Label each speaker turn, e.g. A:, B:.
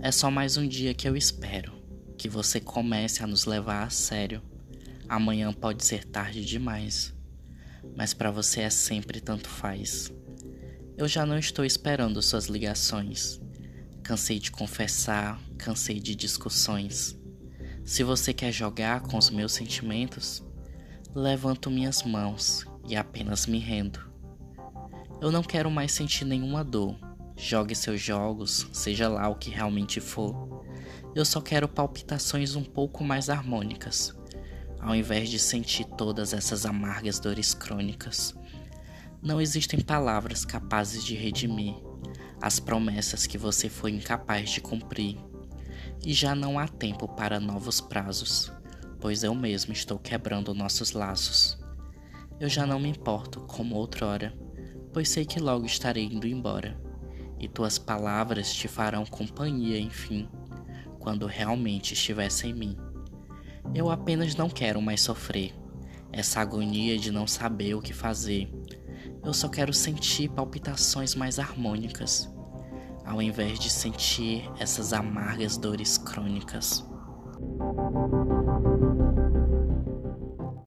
A: É só mais um dia que eu espero que você comece a nos levar a sério. Amanhã pode ser tarde demais, mas para você é sempre tanto faz. Eu já não estou esperando suas ligações. Cansei de confessar, cansei de discussões. Se você quer jogar com os meus sentimentos, levanto minhas mãos e apenas me rendo. Eu não quero mais sentir nenhuma dor. Jogue seus jogos, seja lá o que realmente for. Eu só quero palpitações um pouco mais harmônicas, ao invés de sentir todas essas amargas dores crônicas. Não existem palavras capazes de redimir as promessas que você foi incapaz de cumprir e já não há tempo para novos prazos, pois eu mesmo estou quebrando nossos laços. Eu já não me importo como outrora, pois sei que logo estarei indo embora, e tuas palavras te farão companhia, enfim, quando realmente estiver sem mim. Eu apenas não quero mais sofrer essa agonia de não saber o que fazer. Eu só quero sentir palpitações mais harmônicas ao invés de sentir essas amargas dores crônicas.